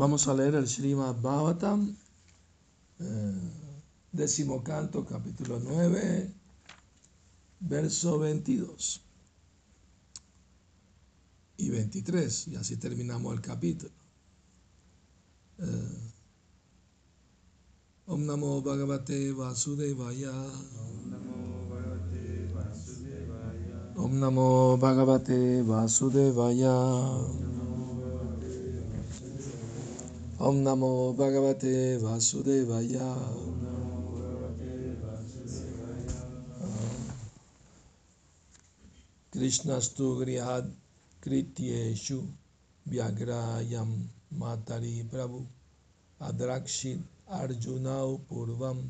Vamos a leer el Srimad Bhavatam, eh, décimo canto, capítulo 9, verso 22 y 23, y así terminamos el capítulo. Eh, Om Namo Bhagavate Vasudevaya. Om Namo Bhagavate Vasudevaya. Om Namo Bhagavate Vasudevaya. Om Namo Bhagavate Vasudevaya. Krishnastu Grihad Krityeshu Vyagrayam Matari Prabhu Adrakshit Arjunau Purvam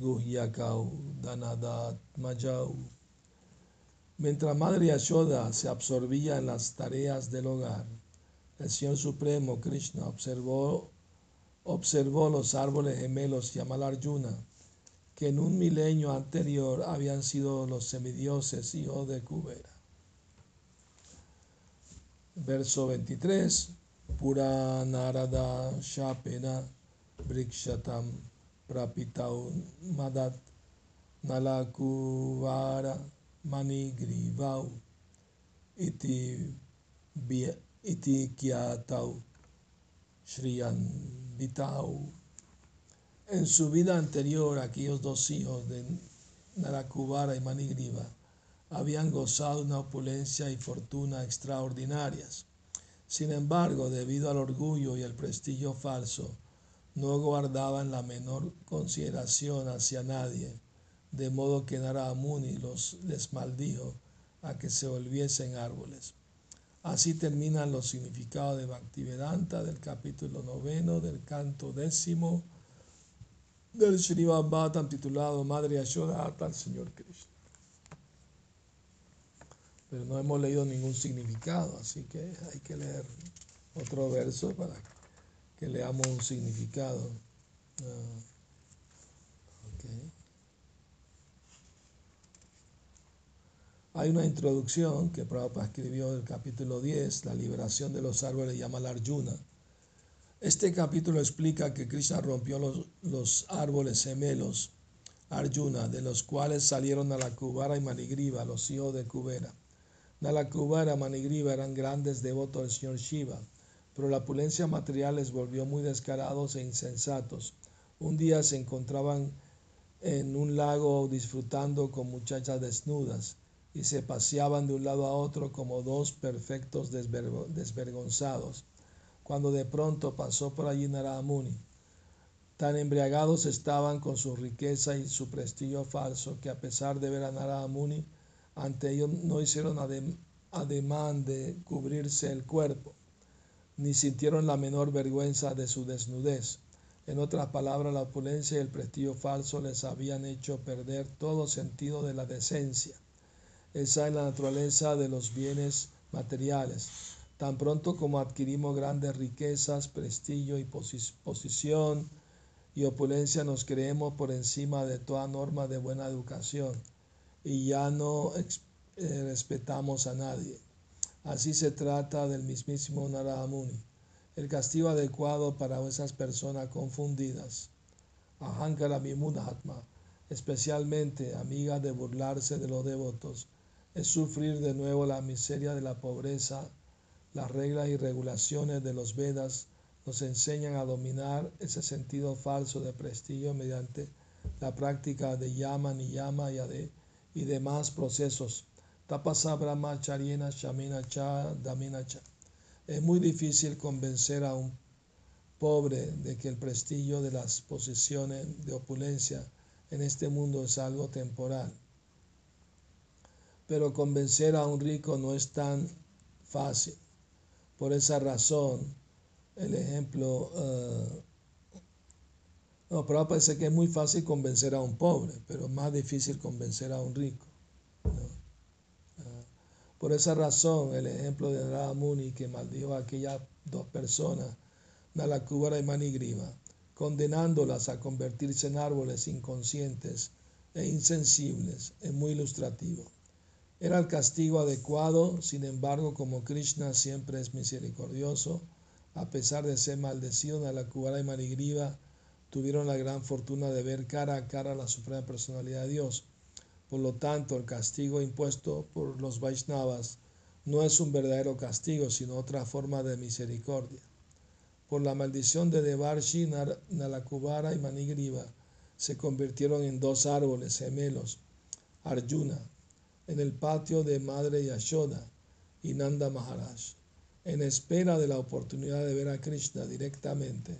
Guhyakau Danadat Majau. Mientras Madre Yashoda se absorbía en las tareas del hogar, el Señor Supremo Krishna observó, observó los árboles gemelos Yamalarjuna, que en un milenio anterior habían sido los semidioses hijos de Kubera. Verso 23. Pura Narada Shapena Brikshatam Prapitau Madat Nalakuvara Manigrivau Iti Itikiatau Vitau. En su vida anterior, aquellos dos hijos de Narakubara y Manigriva habían gozado una opulencia y fortuna extraordinarias. Sin embargo, debido al orgullo y el prestigio falso, no guardaban la menor consideración hacia nadie, de modo que Naramuni los les maldijo a que se volviesen árboles. Así terminan los significados de Bhaktivedanta del capítulo noveno del canto décimo del Srimad Bhattam titulado Madre Yashoda al Señor Krishna. Pero no hemos leído ningún significado, así que hay que leer otro verso para que leamos un significado. Ah, Hay una introducción que Prabhupada escribió del capítulo 10, la liberación de los árboles Yamala Arjuna. Este capítulo explica que Krishna rompió los, los árboles gemelos Arjuna, de los cuales salieron Nalakubara y Manigriva, los hijos de Kubera. Nalakubara y Manigriva eran grandes devotos del señor Shiva, pero la opulencia material les volvió muy descarados e insensatos. Un día se encontraban en un lago disfrutando con muchachas desnudas y se paseaban de un lado a otro como dos perfectos desvergonzados, cuando de pronto pasó por allí Narada Tan embriagados estaban con su riqueza y su prestigio falso que a pesar de ver a Narada ante ellos no hicieron ademán de cubrirse el cuerpo, ni sintieron la menor vergüenza de su desnudez. En otras palabras, la opulencia y el prestigio falso les habían hecho perder todo sentido de la decencia esa es la naturaleza de los bienes materiales. Tan pronto como adquirimos grandes riquezas, prestigio y posición y opulencia, nos creemos por encima de toda norma de buena educación y ya no eh, respetamos a nadie. Así se trata del mismísimo Narada Muni. El castigo adecuado para esas personas confundidas. Ahankara Atma, especialmente amigas de burlarse de los devotos, es sufrir de nuevo la miseria de la pobreza. Las reglas y regulaciones de los Vedas nos enseñan a dominar ese sentido falso de prestigio mediante la práctica de yama, niyama y, de, y demás procesos. Tapasa brahma shamina cha damina cha. Es muy difícil convencer a un pobre de que el prestigio de las posesiones de opulencia en este mundo es algo temporal pero convencer a un rico no es tan fácil. Por esa razón, el ejemplo, uh, no, pero parece que es muy fácil convencer a un pobre, pero más difícil convencer a un rico. Ah, por esa razón, el ejemplo de Ramuni que maldijo a aquellas dos personas, Nalakubara y Manigriva, condenándolas a convertirse en árboles inconscientes e insensibles, es muy ilustrativo. Era el castigo adecuado, sin embargo, como Krishna siempre es misericordioso, A pesar de ser maldecidos, Nalakubara y Manigriva tuvieron la gran fortuna de ver cara a cara a la suprema personalidad de Dios. Por lo tanto, el castigo impuesto por los Vaishnavas no es un verdadero castigo, sino otra forma de misericordia. Por la maldición de Devarshi, Nalakubara y Manigriva se convirtieron en dos árboles gemelos, Arjuna, en el patio de Madre Yashoda y Nanda Maharaj, en espera de la oportunidad de ver a Krishna directamente.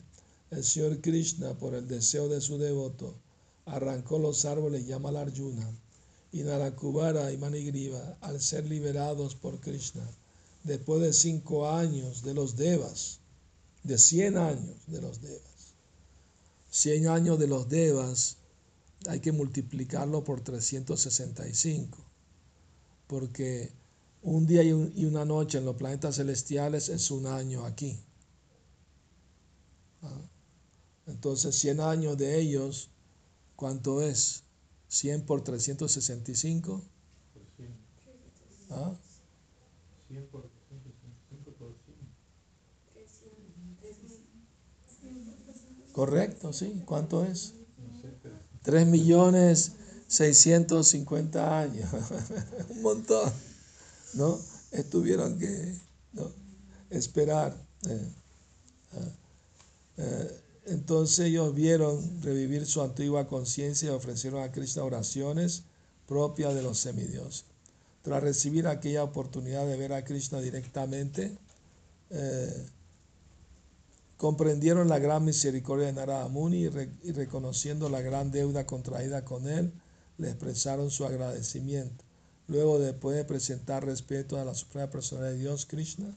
El Señor Krishna, por el deseo de su devoto, arrancó los árboles Yamal Arjuna y Narakubara y Manigriva al ser liberados por Krishna después de cinco años de los Devas, de cien años de los Devas. Cien años de los Devas hay que multiplicarlo por 365, porque un día y, una noche en los planetas celestiales es un año aquí. ¿Ah? Entonces, 100 años de ellos, ¿cuánto es? 100 por 365. ¿Ah? 100 por 365 por 100. Correcto, sí. ¿Cuánto es? 3 millones 650 años. Un montón. ¿No? Estuvieron que esperar. Eh, ah, eh, entonces ellos vieron revivir su antigua conciencia y ofrecieron a Krishna oraciones propias de los semidioses. Tras recibir aquella oportunidad de ver a Krishna directamente, eh, comprendieron la gran misericordia de Narada Muni y, reconociendo la gran deuda contraída con él, le expresaron su agradecimiento. Luego, después de presentar respeto a la suprema personalidad de Dios, Krishna,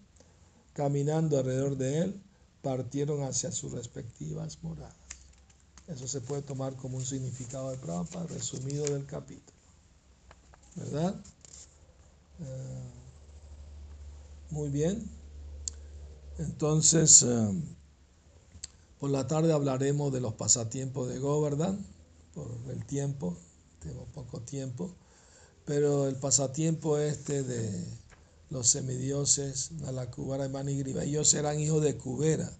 caminando alrededor de él, partieron hacia sus respectivas moradas. Eso se puede tomar como un significado de Prabhupada resumido del capítulo. ¿Verdad? Eh, muy bien. Entonces, eh, por la tarde hablaremos de los pasatiempos de Govardhan, por el tiempo, tengo poco tiempo, pero el pasatiempo este de los semidioses Nalakubara y Manigriva. Ellos eran hijos de Kubera,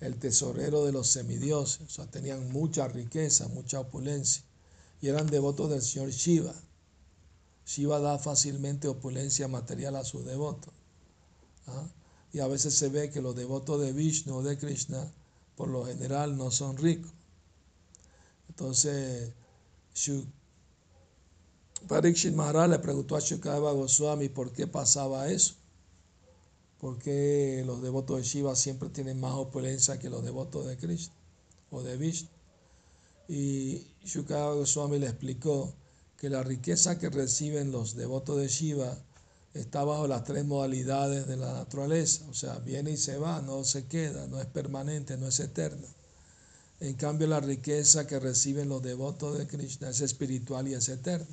el tesorero de los semidioses, o sea, tenían mucha riqueza, mucha opulencia, y eran devotos del señor Shiva. Shiva da fácilmente opulencia material a sus devotos. ¿ah? Y a veces se ve que los devotos de Vishnu o de Krishna, por lo general, no son ricos. Entonces, Parikshit Maharaj le preguntó a Shukadeva Goswami por qué pasaba eso. ¿Por qué los devotos de Shiva siempre tienen más opulencia que los devotos de Krishna o de Vishnu? Y Shukadeva Goswami le explicó que la riqueza que reciben los devotos de Shiva está bajo las tres modalidades de la naturaleza, o sea, viene y se va, no se queda, no es permanente, no es eterna. En cambio, la riqueza que reciben los devotos de Krishna es espiritual y es eterna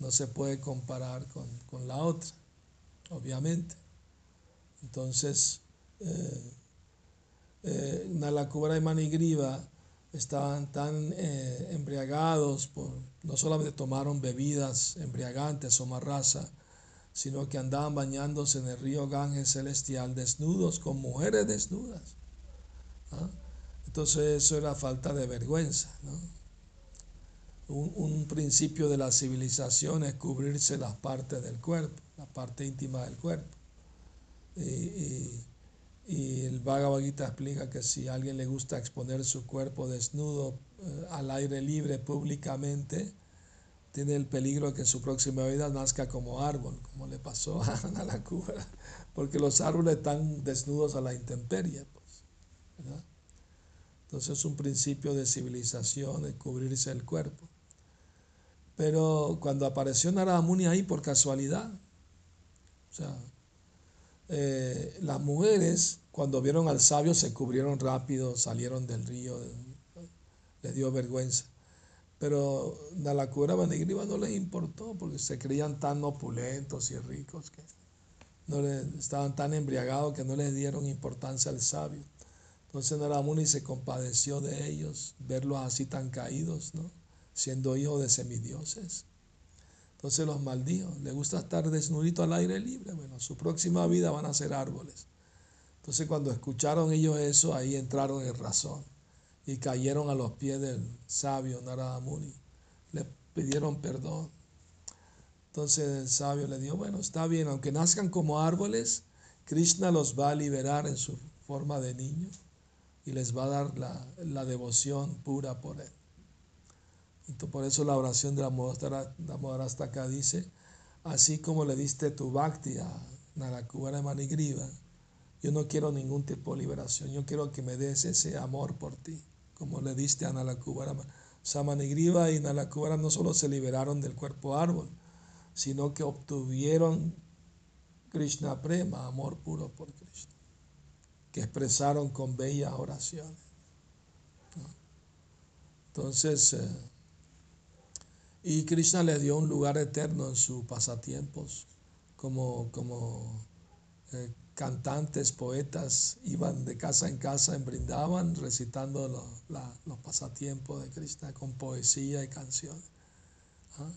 no se puede comparar con, la otra, obviamente. Entonces, eh, eh, Nalakubra y Manigriva estaban tan eh, embriagados, por, no solamente tomaron bebidas embriagantes o marraza, sino que andaban bañándose en el río Ganges celestial desnudos con mujeres desnudas. Entonces eso era falta de vergüenza. ¿no? Un, principio de la civilización es cubrirse las partes del cuerpo, la parte íntima del cuerpo. Y, el Bhagavad explica que si a alguien le gusta exponer su cuerpo desnudo eh, al aire libre públicamente, tiene el peligro de que en su próxima vida nazca como árbol, como le pasó a la cura, porque los árboles están desnudos a la intemperie. Pues, Entonces es un principio de civilización, de cubrirse el cuerpo. Pero cuando apareció Narada Muni ahí por casualidad, o sea, eh, las mujeres cuando vieron al sabio se cubrieron rápido, salieron del río, les dio vergüenza. Pero a la cura Banigriva no les importó porque se creían tan opulentos y ricos que no estaban tan embriagados que no les dieron importancia al sabio. Entonces Naramuni se compadeció de ellos, verlos así tan caídos, ¿no? Siendo hijo de semidioses. Entonces los maldijo, le gusta estar desnudito al aire libre. Bueno, su próxima vida van a ser árboles. Entonces cuando escucharon ellos eso, ahí entraron en razón y cayeron a los pies del sabio Narada Muni. Le pidieron perdón. Entonces el sabio le dijo, bueno, está bien, aunque nazcan como árboles, Krishna los va a liberar en su forma de niño y les va a dar la, devoción pura por él. Entonces, por eso la oración de la acá dice, así como le diste tu bhakti a Narakubara Manigriva, yo no quiero ningún tipo de liberación, yo quiero que me des ese amor por ti, como le diste a Nalakubara. Samanigriva y Nalakubara no solo se liberaron del cuerpo árbol, sino que obtuvieron Krishna Prema, amor puro por Krishna, que expresaron con bellas oraciones. Entonces, eh, y Krishna les dio un lugar eterno en sus pasatiempos, como, como eh, cantantes, poetas, iban de casa en casa en Brindaban recitando los pasatiempos de Krishna con poesía y canciones. ¿ah?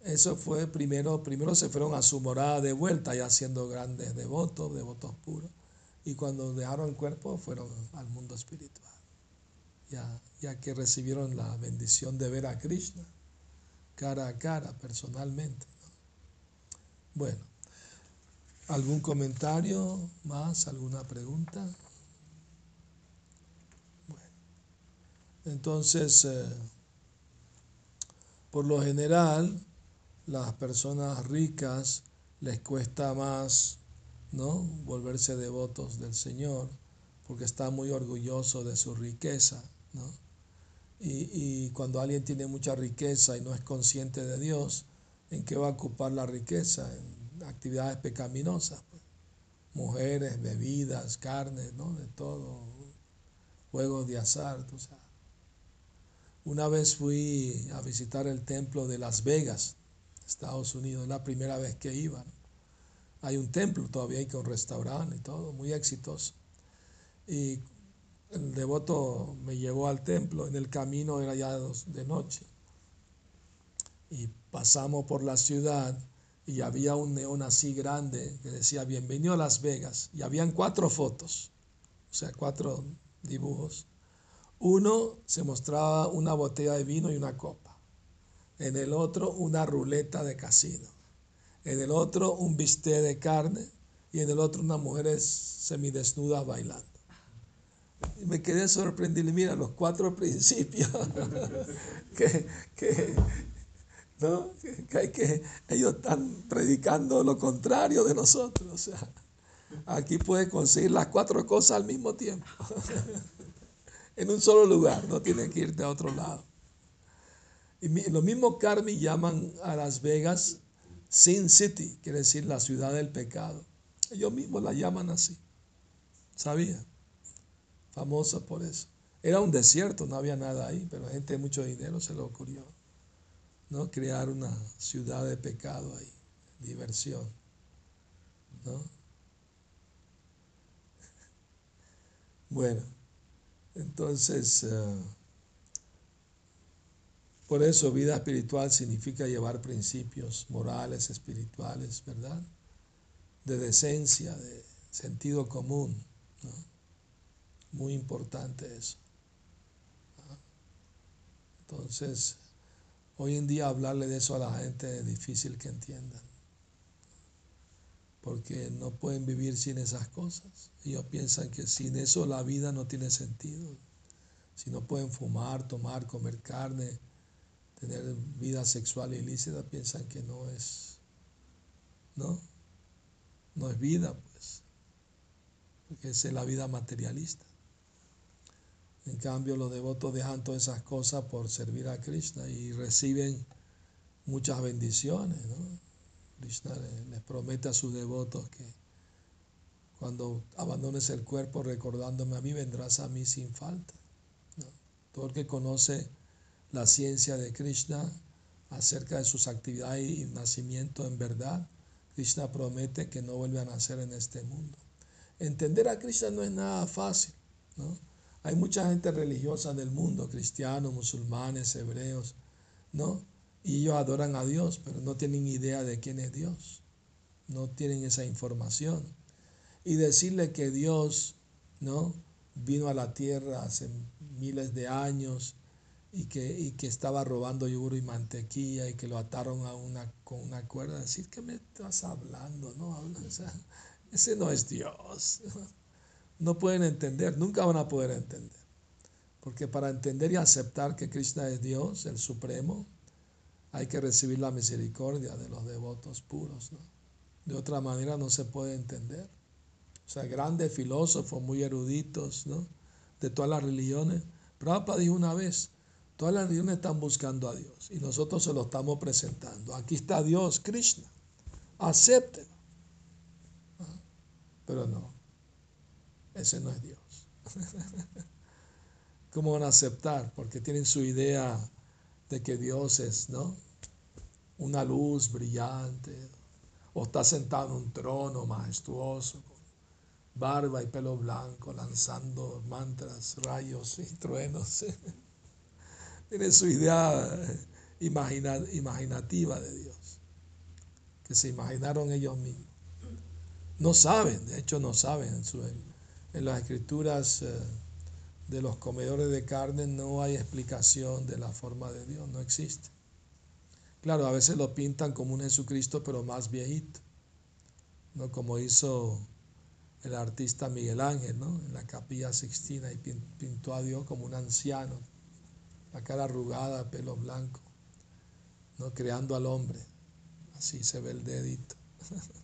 Eso fue primero, primero se fueron a su morada de vuelta, ya siendo grandes devotos, devotos puros. Y cuando dejaron el cuerpo fueron al mundo espiritual, ya, ya que recibieron la bendición de ver a Krishna cara a cara, personalmente. Bueno, ¿algún comentario más? ¿Alguna pregunta? Entonces, eh, por lo general, las personas ricas les cuesta más ¿no? volverse devotos del Señor porque están muy orgullosos de su riqueza. ¿no? Y, y, cuando alguien tiene mucha riqueza y no es consciente de Dios, ¿en qué va a ocupar la riqueza? En actividades pecaminosas. Pues. Mujeres, bebidas, carnes, ¿no? de todo, juegos de azar. Una vez fui a visitar el templo de Las Vegas Estados Unidos, la primera vez que iban. Hay un templo todavía, que un restaurante y todo, muy exitoso. Y el devoto me llevó al templo, en el camino era ya de noche. Y pasamos por la ciudad y había un neón así grande que decía bienvenido a Las Vegas. Y habían cuatro fotos, o sea, cuatro dibujos. Uno se mostraba una botella de vino y una copa en el otro una ruleta de casino, en el otro un bistec de carne y en el otro una mujer semidesnuda bailando. Me quedé sorprendido, mira, los cuatro principios que, que, ¿no? que, que ellos están predicando lo contrario de nosotros. O sea, aquí puedes conseguir las cuatro cosas al mismo tiempo, en un solo lugar, no tienes que irte a otro lado. Y lo mismo Carmi llaman a Las Vegas Sin City, quiere decir la ciudad del pecado. Ellos mismos la llaman así. ¿Sabía? Famosa por eso. Era un desierto, no había nada ahí, pero gente de mucho dinero se le ocurrió. ¿no? Crear una ciudad de pecado ahí, diversión. ¿no? Bueno, entonces... Eh, por eso vida espiritual significa llevar principios morales, espirituales, ¿verdad? De decencia, de sentido común. Muy importante eso. Entonces, hoy en día hablarle de eso a la gente es difícil que entiendan. Porque no pueden vivir sin esas cosas. Ellos piensan que sin eso la vida no tiene sentido. Si no pueden fumar, tomar, comer carne, tener vida sexual ilícita piensan que no es, ¿no? No es vida, pues, porque es la vida materialista. En cambio, los devotos dejan todas esas cosas por servir a Krishna y reciben muchas bendiciones, ¿no? Krishna les promete a sus devotos que cuando abandones el cuerpo recordándome a mí, vendrás a mí sin falta. Todo el que conoce la ciencia de Krishna acerca de sus actividades y nacimiento en verdad, Krishna promete que no vuelve a nacer en este mundo. Entender a Krishna no es nada fácil, ¿no? Hay mucha gente religiosa en el mundo, cristianos, musulmanes, hebreos, ¿no? Y ellos adoran a Dios, pero no tienen idea de quién es Dios. No tienen esa información. y decirle que Dios, ¿no? Vino a la tierra hace miles de años y que, y que estaba robando yogur y mantequilla y que lo ataron a una, con una cuerda. Decir, ¿qué me estás hablando? No, o ese no es Dios. No pueden entender, nunca van a poder entender. Porque para entender y aceptar que Krishna es Dios, el Supremo, hay que recibir la misericordia de los devotos puros. ¿no? De otra manera no se puede entender. O sea, grandes filósofos, muy eruditos, ¿no? De todas las religiones. Prabhupada dijo una vez, todas las religiones están buscando a Dios y nosotros se lo estamos presentando. Aquí está Dios, Krishna. Acéptelo. Pero no, ese no es Dios. ¿Cómo van a aceptar? Porque tienen su idea de que Dios es, ¿no? Una luz brillante, o está sentado en un trono majestuoso, con barba y pelo blanco, lanzando mantras, rayos y truenos. Tienen su idea imaginativa de Dios, que se imaginaron ellos mismos. No saben, de hecho no saben. En, en las escrituras eh, de los comedores de carne no hay explicación de la forma de Dios, no existe. Claro, a veces lo pintan como un Jesucristo, pero más viejito, ¿no? como hizo el artista Miguel Ángel ¿no? en la capilla Sixtina y pintó a Dios como un anciano, la cara arrugada, pelo blanco, ¿no? creando al hombre. Así se ve el dedito.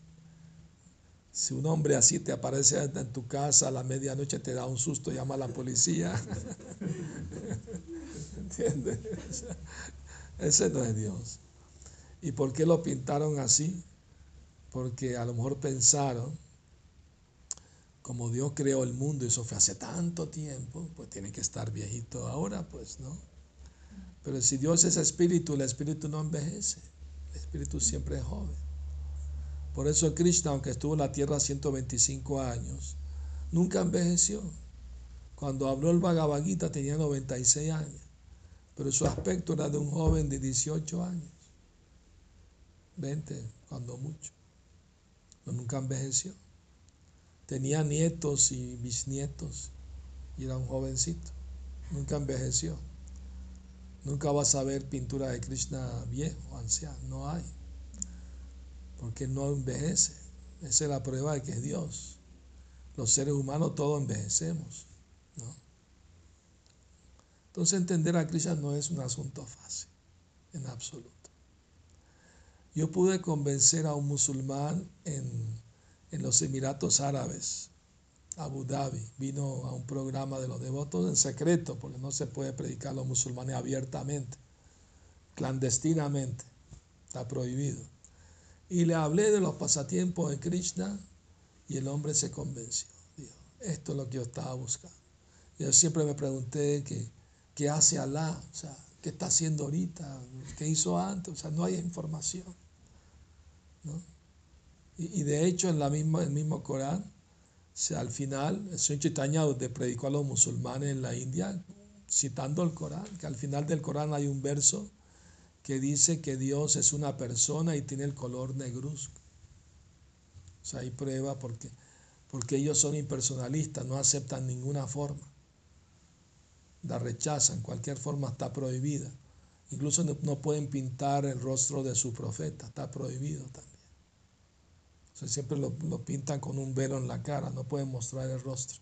Si un hombre así te aparece en tu casa a la medianoche, te da un susto, llama a la policía. ¿Entiendes? Ese no es Dios. ¿Y por qué lo pintaron así? Porque a lo mejor pensaron, como Dios creó el mundo y eso fue hace tanto tiempo, pues tiene que estar viejito ahora, pues no. Pero si Dios es espíritu, el espíritu no envejece. El espíritu siempre es joven. Por eso Krishna, aunque estuvo en la tierra 125 años, nunca envejeció. Cuando habló el Bhagavad Gita tenía 96 años, pero su aspecto era de un joven de 18 años. 20, cuando mucho. Pero nunca envejeció. Tenía nietos y bisnietos y era un jovencito. Nunca envejeció. Nunca vas a ver pintura de Krishna viejo, anciano. No hay porque no envejece. Esa es la prueba de que es Dios. Los seres humanos todos envejecemos. ¿no? Entonces entender a Krishna no es un asunto fácil, en absoluto. Yo pude convencer a un musulmán en, en los Emiratos Árabes, Abu Dhabi, vino a un programa de los devotos en secreto, porque no se puede predicar a los musulmanes abiertamente, clandestinamente, está prohibido. Y le hablé de los pasatiempos de Krishna y el hombre se convenció. Dijo, esto es lo que yo estaba buscando. Yo siempre me pregunté qué, qué hace Alá, o sea, qué está haciendo ahorita, qué hizo antes, o sea, no hay información. Y, de hecho, en la misma, el mismo Corán, al final, el señor Chaitanya predicó a los musulmanes en la India, citando el Corán, que al final del Corán hay un verso que dice que Dios es una persona y tiene el color negruzco. O sea, hay prueba porque, porque ellos son impersonalistas, no aceptan ninguna forma. La rechazan, cualquier forma está prohibida. Incluso no, pueden pintar el rostro de su profeta, está prohibido también. O sea, siempre lo, lo pintan con un velo en la cara, no pueden mostrar el rostro,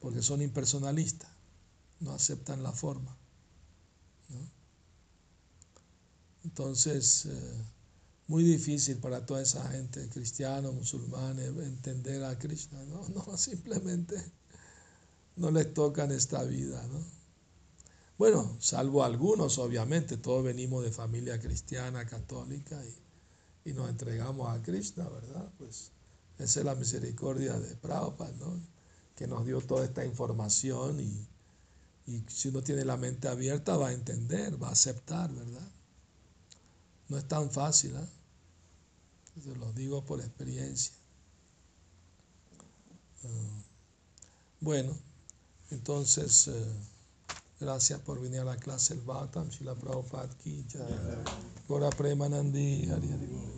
porque son impersonalistas, no aceptan la forma. Entonces, eh, muy difícil para toda esa gente, cristianos, musulmanes, entender a Krishna. No, no, simplemente no les toca en esta vida. ¿no? Bueno, salvo algunos, obviamente, todos venimos de familia cristiana, católica y, y nos entregamos a Krishna, ¿verdad? Pues esa es la misericordia de Prabhupada, ¿no? Que nos dio toda esta información y, y si uno tiene la mente abierta va a entender, va a aceptar, ¿verdad? No es tan fácil, ¿eh? Se lo digo por experiencia. Ah, bueno, entonces, eh, gracias por venir a la clase el Bhattam, Shila Prabhupada Ki Gora Premanandi, Hari